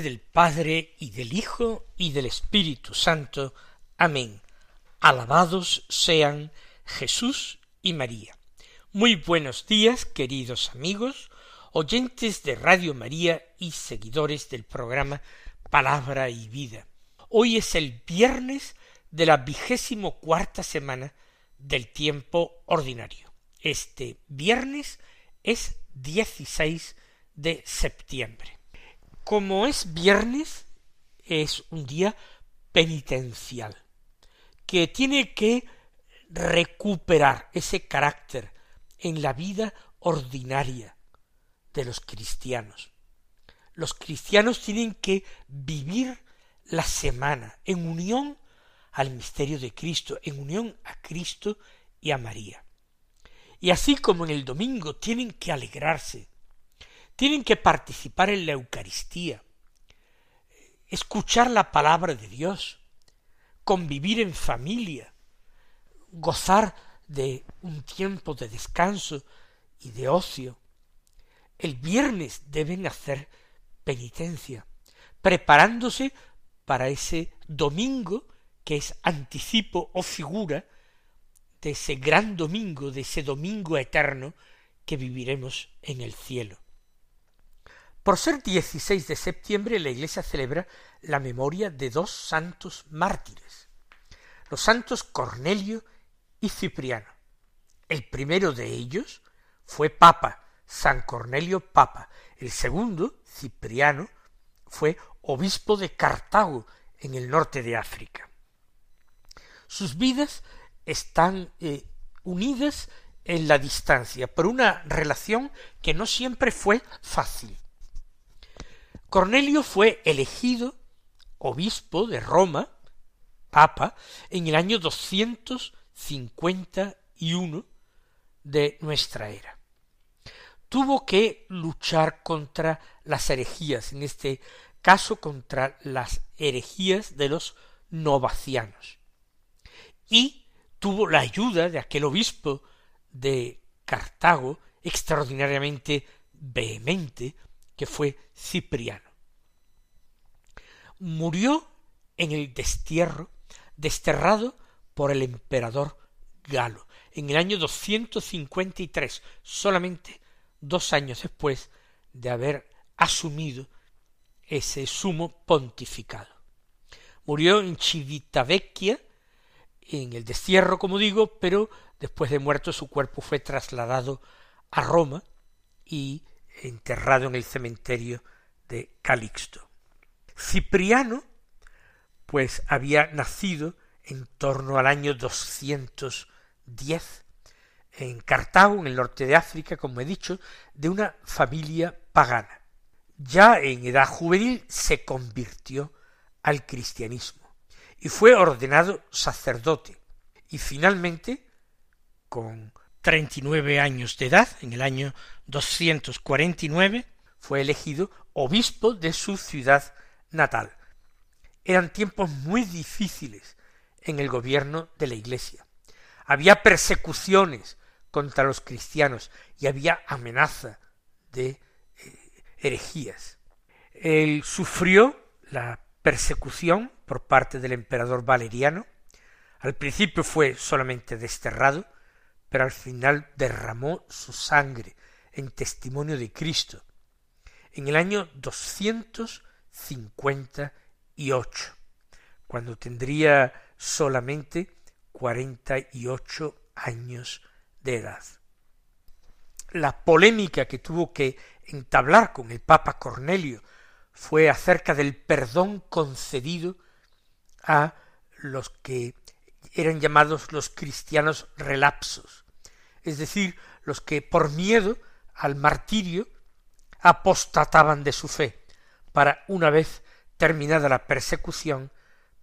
Del Padre y del Hijo y del Espíritu Santo. Amén. Alabados sean Jesús y María. Muy buenos días, queridos amigos, oyentes de Radio María y seguidores del programa Palabra y Vida. Hoy es el viernes de la vigésimo cuarta semana del tiempo ordinario. Este viernes es 16 de septiembre. Como es viernes, es un día penitencial, que tiene que recuperar ese carácter en la vida ordinaria de los cristianos. Los cristianos tienen que vivir la semana en unión al misterio de Cristo, en unión a Cristo y a María. Y así como en el domingo tienen que alegrarse tienen que participar en la Eucaristía, escuchar la palabra de Dios, convivir en familia, gozar de un tiempo de descanso y de ocio. El viernes deben hacer penitencia, preparándose para ese domingo que es anticipo o figura de ese gran domingo, de ese domingo eterno que viviremos en el cielo. Por ser 16 de septiembre, la Iglesia celebra la memoria de dos santos mártires, los santos Cornelio y Cipriano. El primero de ellos fue Papa, San Cornelio Papa. El segundo, Cipriano, fue obispo de Cartago, en el norte de África. Sus vidas están eh, unidas en la distancia por una relación que no siempre fue fácil. Cornelio fue elegido obispo de Roma, papa, en el año uno de nuestra era. Tuvo que luchar contra las herejías, en este caso contra las herejías de los novacianos. Y tuvo la ayuda de aquel obispo de Cartago, extraordinariamente vehemente, que fue Cipriano. Murió en el destierro, desterrado por el emperador Galo, en el año 253, solamente dos años después de haber asumido ese sumo pontificado. Murió en Civitavecchia, en el destierro, como digo, pero después de muerto su cuerpo fue trasladado a Roma y enterrado en el cementerio de Calixto. Cipriano, pues había nacido en torno al año 210 en Cartago, en el norte de África, como he dicho, de una familia pagana. Ya en edad juvenil se convirtió al cristianismo y fue ordenado sacerdote y finalmente, con treinta y nueve años de edad, en el año 249, fue elegido obispo de su ciudad natal. Eran tiempos muy difíciles en el gobierno de la Iglesia. Había persecuciones contra los cristianos y había amenaza de eh, herejías. Él sufrió la persecución por parte del emperador Valeriano. Al principio fue solamente desterrado, pero al final derramó su sangre en testimonio de Cristo. En el año doscientos cincuenta y ocho, cuando tendría solamente cuarenta y ocho años de edad. La polémica que tuvo que entablar con el Papa Cornelio fue acerca del perdón concedido a los que eran llamados los cristianos relapsos, es decir, los que por miedo al martirio apostataban de su fe, para una vez terminada la persecución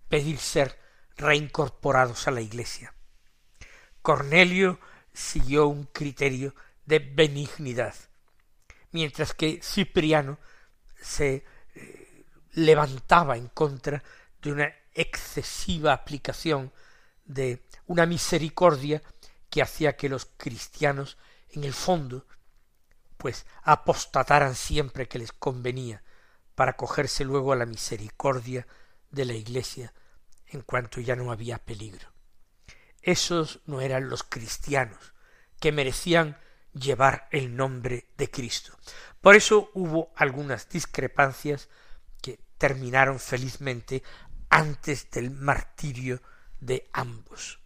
pedir ser reincorporados a la iglesia. Cornelio siguió un criterio de benignidad, mientras que Cipriano se eh, levantaba en contra de una excesiva aplicación de una misericordia que hacía que los cristianos en el fondo pues apostataran siempre que les convenía para cogerse luego a la misericordia de la Iglesia en cuanto ya no había peligro. Esos no eran los cristianos que merecían llevar el nombre de Cristo. Por eso hubo algunas discrepancias que terminaron felizmente antes del martirio de ambos.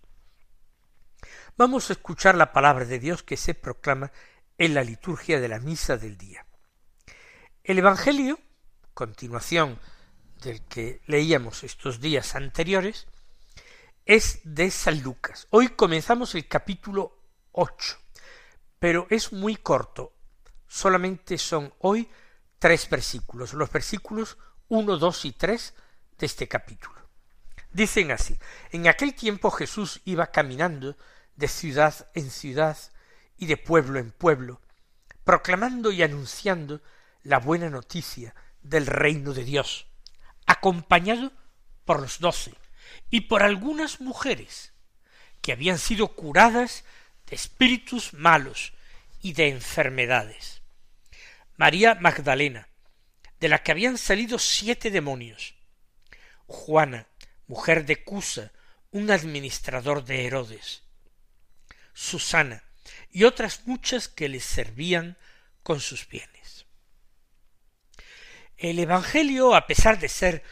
Vamos a escuchar la palabra de Dios que se proclama en la liturgia de la misa del día. El Evangelio, continuación del que leíamos estos días anteriores, es de San Lucas. Hoy comenzamos el capítulo ocho, pero es muy corto. Solamente son hoy tres versículos, los versículos uno, dos y tres de este capítulo. Dicen así, en aquel tiempo Jesús iba caminando de ciudad en ciudad y de pueblo en pueblo, proclamando y anunciando la buena noticia del reino de Dios, acompañado por los doce y por algunas mujeres que habían sido curadas de espíritus malos y de enfermedades. María Magdalena, de la que habían salido siete demonios, Juana, mujer de Cusa, un administrador de Herodes, Susana, y otras muchas que les servían con sus bienes. El Evangelio, a pesar de ser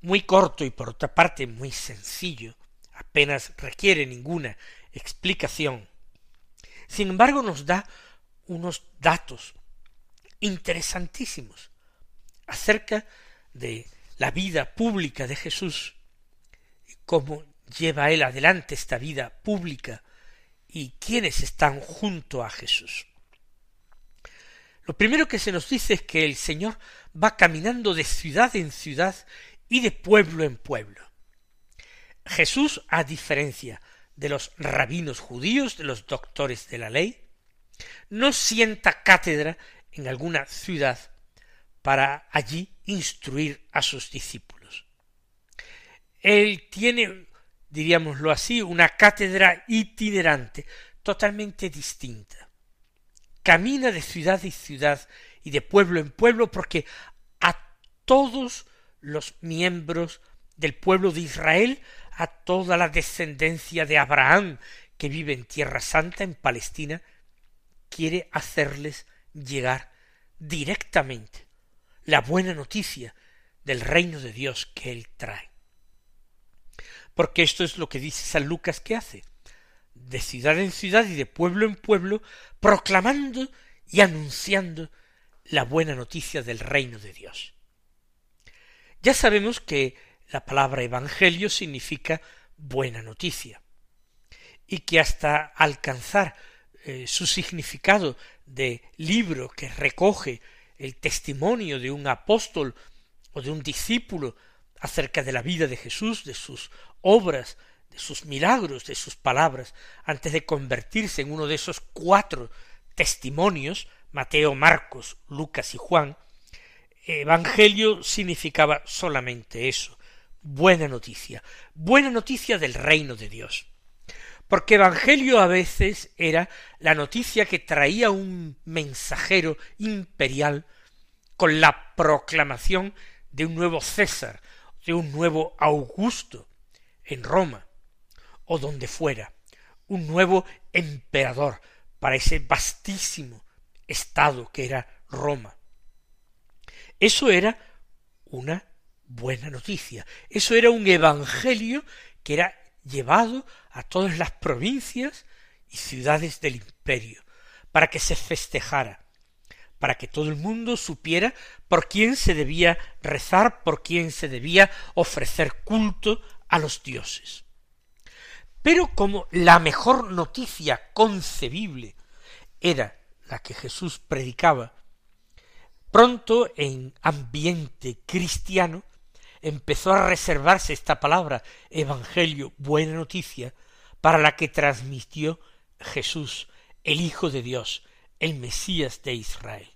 muy corto y por otra parte muy sencillo, apenas requiere ninguna explicación, sin embargo nos da unos datos interesantísimos acerca de la vida pública de Jesús cómo lleva él adelante esta vida pública y quiénes están junto a Jesús. Lo primero que se nos dice es que el Señor va caminando de ciudad en ciudad y de pueblo en pueblo. Jesús, a diferencia de los rabinos judíos, de los doctores de la ley, no sienta cátedra en alguna ciudad para allí instruir a sus discípulos. Él tiene, diríamoslo así, una cátedra itinerante, totalmente distinta. Camina de ciudad en ciudad y de pueblo en pueblo porque a todos los miembros del pueblo de Israel, a toda la descendencia de Abraham que vive en Tierra Santa, en Palestina, quiere hacerles llegar directamente la buena noticia del reino de Dios que él trae porque esto es lo que dice San Lucas que hace, de ciudad en ciudad y de pueblo en pueblo, proclamando y anunciando la buena noticia del reino de Dios. Ya sabemos que la palabra evangelio significa buena noticia, y que hasta alcanzar eh, su significado de libro que recoge el testimonio de un apóstol o de un discípulo acerca de la vida de Jesús, de sus obras, de sus milagros, de sus palabras, antes de convertirse en uno de esos cuatro testimonios, Mateo, Marcos, Lucas y Juan, Evangelio significaba solamente eso, buena noticia, buena noticia del reino de Dios. Porque Evangelio a veces era la noticia que traía un mensajero imperial con la proclamación de un nuevo César, un nuevo Augusto, en Roma o donde fuera, un nuevo emperador para ese vastísimo estado que era Roma. Eso era una buena noticia, eso era un evangelio que era llevado a todas las provincias y ciudades del imperio, para que se festejara, para que todo el mundo supiera por quién se debía rezar, por quién se debía ofrecer culto a los dioses. Pero como la mejor noticia concebible era la que Jesús predicaba, pronto en ambiente cristiano, empezó a reservarse esta palabra evangelio, buena noticia, para la que transmitió Jesús, el Hijo de Dios, el Mesías de Israel.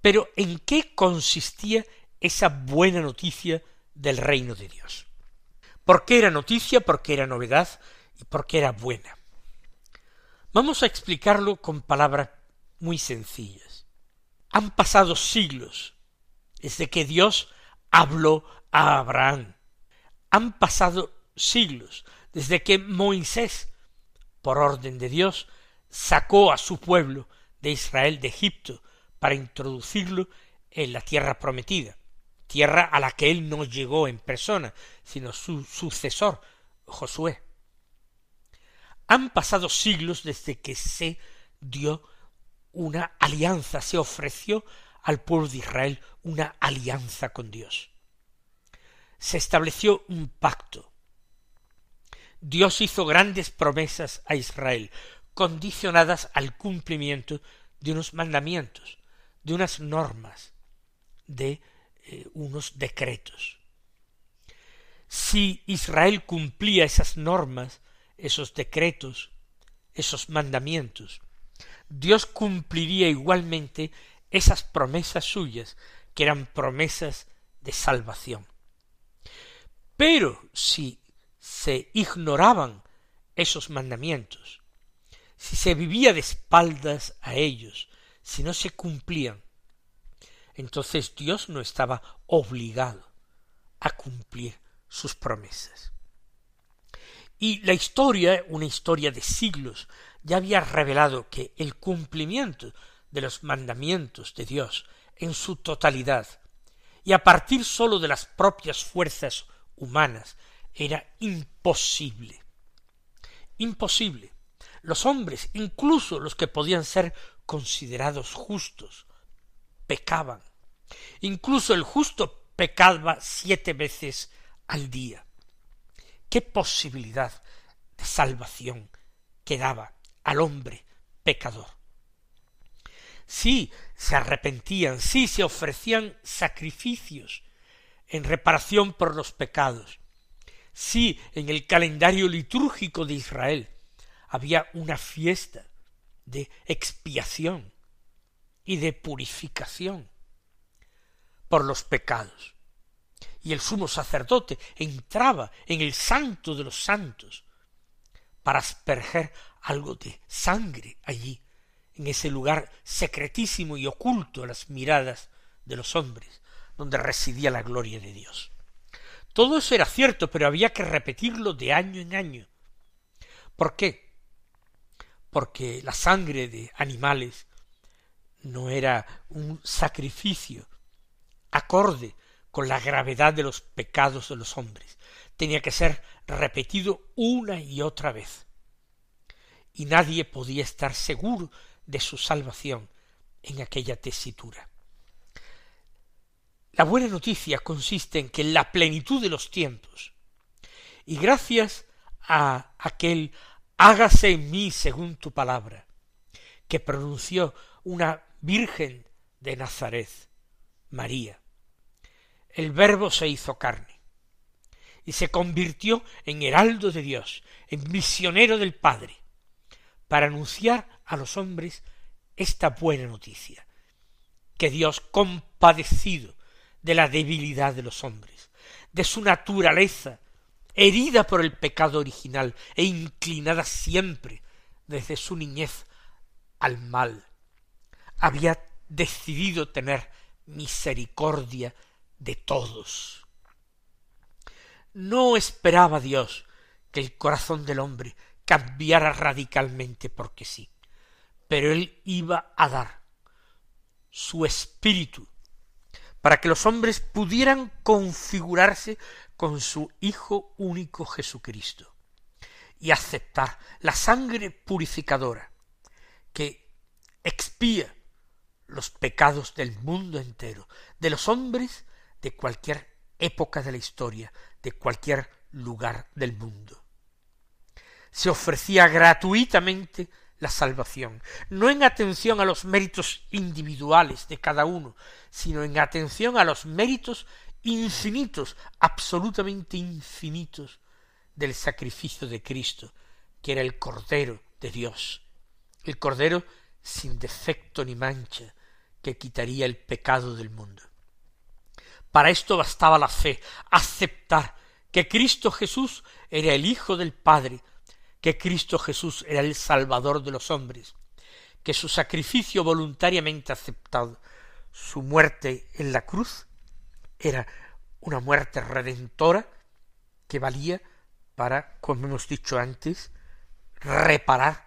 Pero ¿en qué consistía esa buena noticia del reino de Dios? ¿Por qué era noticia? ¿Por qué era novedad? ¿Y por qué era buena? Vamos a explicarlo con palabras muy sencillas. Han pasado siglos desde que Dios habló a Abraham. Han pasado siglos desde que Moisés, por orden de Dios, sacó a su pueblo de Israel de Egipto para introducirlo en la tierra prometida, tierra a la que él no llegó en persona, sino su sucesor, Josué. Han pasado siglos desde que se dio una alianza, se ofreció al pueblo de Israel una alianza con Dios. Se estableció un pacto. Dios hizo grandes promesas a Israel, condicionadas al cumplimiento de unos mandamientos, de unas normas, de eh, unos decretos. Si Israel cumplía esas normas, esos decretos, esos mandamientos, Dios cumpliría igualmente esas promesas suyas, que eran promesas de salvación. Pero si se ignoraban esos mandamientos, si se vivía de espaldas a ellos, si no se cumplían, entonces Dios no estaba obligado a cumplir sus promesas. Y la historia, una historia de siglos, ya había revelado que el cumplimiento de los mandamientos de Dios en su totalidad y a partir sólo de las propias fuerzas humanas era imposible. Imposible. Los hombres, incluso los que podían ser considerados justos, pecaban. Incluso el justo pecaba siete veces al día. ¿Qué posibilidad de salvación quedaba al hombre pecador? Sí se arrepentían, sí se ofrecían sacrificios en reparación por los pecados. Sí, en el calendario litúrgico de Israel había una fiesta de expiación y de purificación por los pecados. Y el sumo sacerdote entraba en el santo de los santos para asperger algo de sangre allí, en ese lugar secretísimo y oculto a las miradas de los hombres, donde residía la gloria de Dios. Todo eso era cierto, pero había que repetirlo de año en año. ¿Por qué? Porque la sangre de animales no era un sacrificio acorde con la gravedad de los pecados de los hombres. Tenía que ser repetido una y otra vez. Y nadie podía estar seguro de su salvación en aquella tesitura. La buena noticia consiste en que en la plenitud de los tiempos, y gracias a aquel hágase en mí según tu palabra, que pronunció una Virgen de Nazaret, María, el Verbo se hizo carne y se convirtió en heraldo de Dios, en misionero del Padre, para anunciar a los hombres esta buena noticia, que Dios compadecido de la debilidad de los hombres, de su naturaleza, herida por el pecado original e inclinada siempre desde su niñez al mal, había decidido tener misericordia de todos. No esperaba Dios que el corazón del hombre cambiara radicalmente porque sí, pero él iba a dar su espíritu para que los hombres pudieran configurarse con su Hijo único Jesucristo y aceptar la sangre purificadora que expía los pecados del mundo entero, de los hombres de cualquier época de la historia, de cualquier lugar del mundo. Se ofrecía gratuitamente la salvación, no en atención a los méritos individuales de cada uno, sino en atención a los méritos infinitos, absolutamente infinitos del sacrificio de Cristo, que era el Cordero de Dios, el Cordero sin defecto ni mancha, que quitaría el pecado del mundo. Para esto bastaba la fe, aceptar que Cristo Jesús era el Hijo del Padre, que Cristo Jesús era el Salvador de los hombres, que su sacrificio voluntariamente aceptado, su muerte en la cruz, era una muerte redentora que valía para, como hemos dicho antes, reparar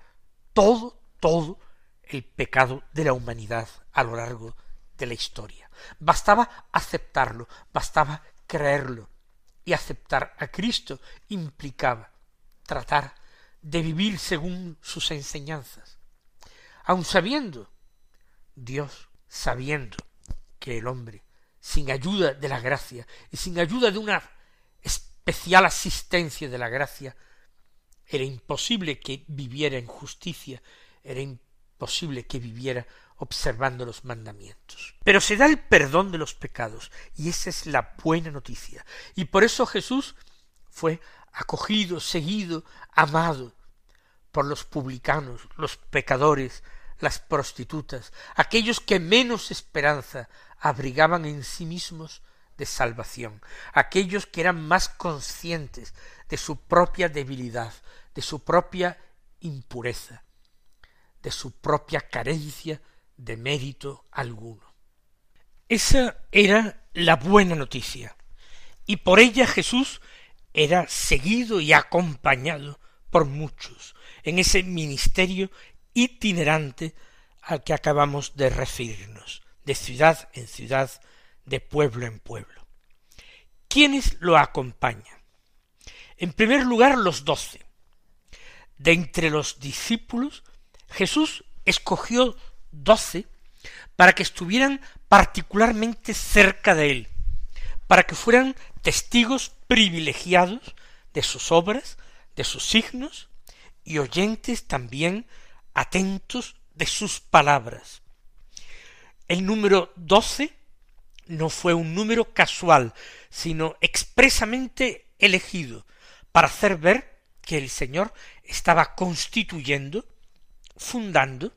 todo, todo el pecado de la humanidad a lo largo de la historia. Bastaba aceptarlo, bastaba creerlo. Y aceptar a Cristo implicaba tratar de vivir según sus enseñanzas. Aun sabiendo, Dios sabiendo que el hombre, sin ayuda de la gracia y sin ayuda de una especial asistencia de la gracia, era imposible que viviera en justicia, era imposible que viviera observando los mandamientos. Pero se da el perdón de los pecados, y esa es la buena noticia. Y por eso Jesús fue acogido, seguido, amado por los publicanos, los pecadores, las prostitutas, aquellos que menos esperanza abrigaban en sí mismos de salvación, aquellos que eran más conscientes de su propia debilidad, de su propia impureza, de su propia carencia de mérito alguno. Esa era la buena noticia, y por ella Jesús era seguido y acompañado por muchos en ese ministerio itinerante al que acabamos de referirnos, de ciudad en ciudad, de pueblo en pueblo. ¿Quiénes lo acompañan? En primer lugar, los doce. De entre los discípulos, Jesús escogió doce para que estuvieran particularmente cerca de él, para que fueran testigos privilegiados de sus obras, de sus signos, y oyentes también atentos de sus palabras. El número doce no fue un número casual, sino expresamente elegido para hacer ver que el Señor estaba constituyendo, fundando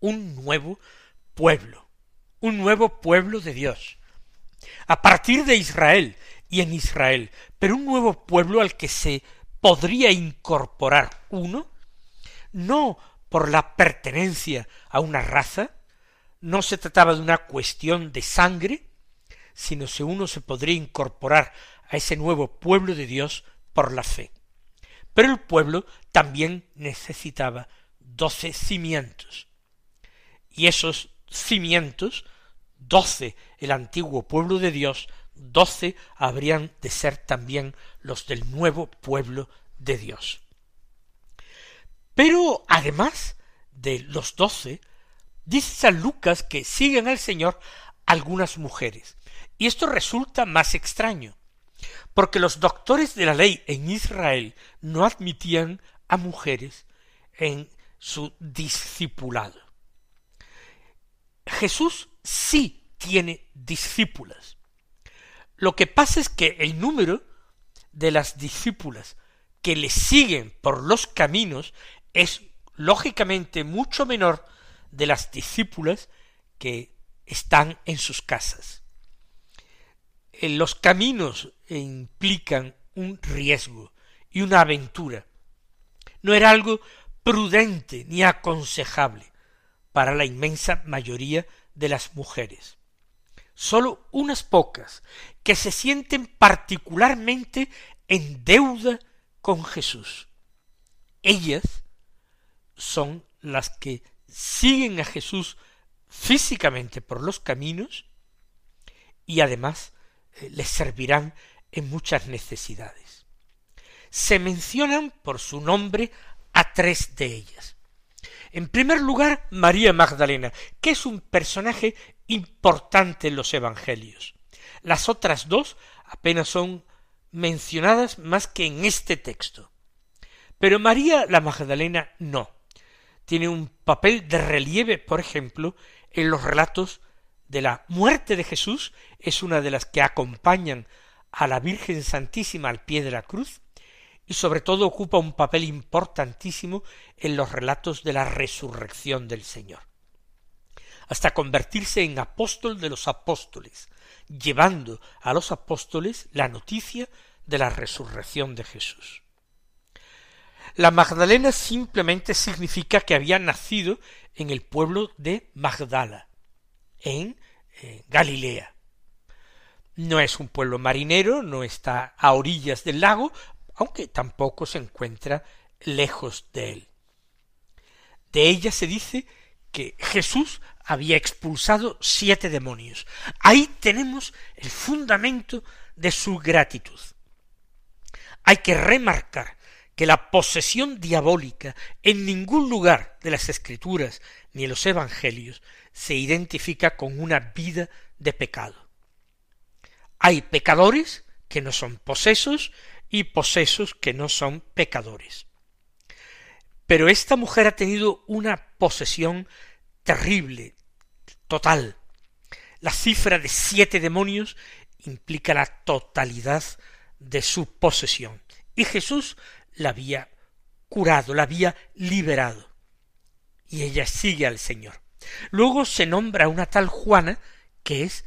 un nuevo pueblo, un nuevo pueblo de Dios, a partir de Israel y en Israel, pero un nuevo pueblo al que se podría incorporar uno, no por la pertenencia a una raza, no se trataba de una cuestión de sangre, sino si uno se podría incorporar a ese nuevo pueblo de Dios por la fe. Pero el pueblo también necesitaba doce cimientos. Y esos cimientos, doce el antiguo pueblo de Dios, doce habrían de ser también los del nuevo pueblo de Dios. Pero además de los doce, dice San Lucas que siguen al Señor algunas mujeres. Y esto resulta más extraño, porque los doctores de la ley en Israel no admitían a mujeres en su discipulado. Jesús sí tiene discípulas. Lo que pasa es que el número de las discípulas que le siguen por los caminos es lógicamente mucho menor de las discípulas que están en sus casas. Los caminos implican un riesgo y una aventura. No era algo prudente ni aconsejable para la inmensa mayoría de las mujeres. Sólo unas pocas que se sienten particularmente en deuda con Jesús. Ellas son las que siguen a Jesús físicamente por los caminos y además eh, les servirán en muchas necesidades. Se mencionan por su nombre a tres de ellas. En primer lugar, María Magdalena, que es un personaje importante en los Evangelios. Las otras dos apenas son mencionadas más que en este texto. Pero María la Magdalena no. Tiene un papel de relieve, por ejemplo, en los relatos de la muerte de Jesús, es una de las que acompañan a la Virgen Santísima al pie de la cruz, y sobre todo ocupa un papel importantísimo en los relatos de la resurrección del Señor, hasta convertirse en apóstol de los apóstoles, llevando a los apóstoles la noticia de la resurrección de Jesús. La Magdalena simplemente significa que había nacido en el pueblo de Magdala, en eh, Galilea. No es un pueblo marinero, no está a orillas del lago, aunque tampoco se encuentra lejos de él. De ella se dice que Jesús había expulsado siete demonios. Ahí tenemos el fundamento de su gratitud. Hay que remarcar que la posesión diabólica en ningún lugar de las escrituras ni en los evangelios se identifica con una vida de pecado. Hay pecadores que no son posesos y posesos que no son pecadores. Pero esta mujer ha tenido una posesión terrible, total. La cifra de siete demonios implica la totalidad de su posesión. Y Jesús la había curado, la había liberado. Y ella sigue al Señor. Luego se nombra una tal Juana que es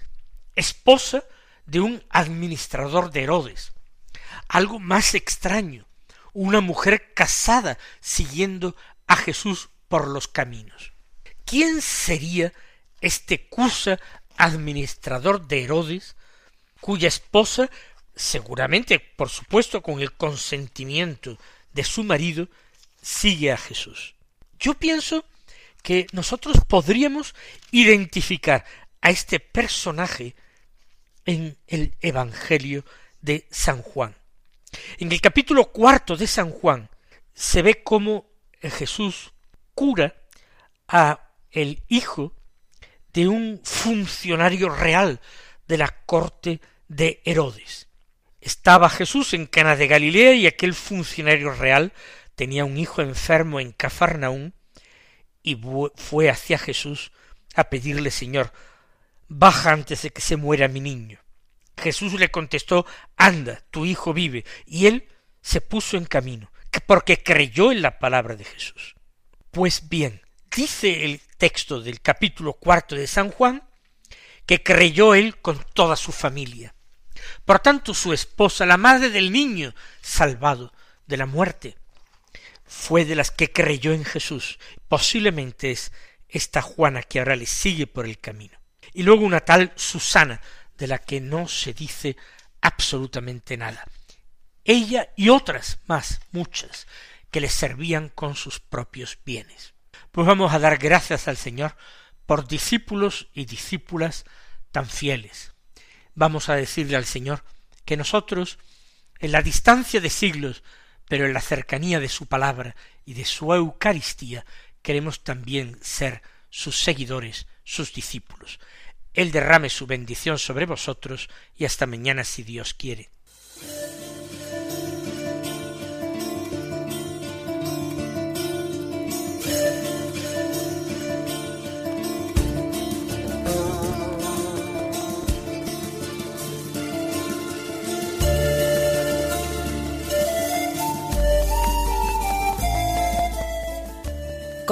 esposa de un administrador de Herodes. Algo más extraño, una mujer casada siguiendo a Jesús por los caminos. ¿Quién sería este Cusa administrador de Herodes, cuya esposa seguramente, por supuesto, con el consentimiento de su marido, sigue a Jesús. Yo pienso que nosotros podríamos identificar a este personaje en el Evangelio de San Juan. En el capítulo cuarto de San Juan se ve cómo Jesús cura a el hijo de un funcionario real de la corte de Herodes. Estaba Jesús en Cana de Galilea y aquel funcionario real tenía un hijo enfermo en Cafarnaún y fue hacia Jesús a pedirle Señor, baja antes de que se muera mi niño. Jesús le contestó anda, tu hijo vive, y él se puso en camino, porque creyó en la palabra de Jesús. Pues bien, dice el texto del capítulo cuarto de San Juan, que creyó él con toda su familia. Por tanto, su esposa, la madre del niño salvado de la muerte, fue de las que creyó en Jesús. Posiblemente es esta Juana que ahora le sigue por el camino. Y luego una tal Susana, de la que no se dice absolutamente nada. Ella y otras más, muchas, que le servían con sus propios bienes. Pues vamos a dar gracias al Señor por discípulos y discípulas tan fieles, vamos a decirle al Señor que nosotros, en la distancia de siglos, pero en la cercanía de su palabra y de su Eucaristía, queremos también ser sus seguidores, sus discípulos. Él derrame su bendición sobre vosotros y hasta mañana si Dios quiere.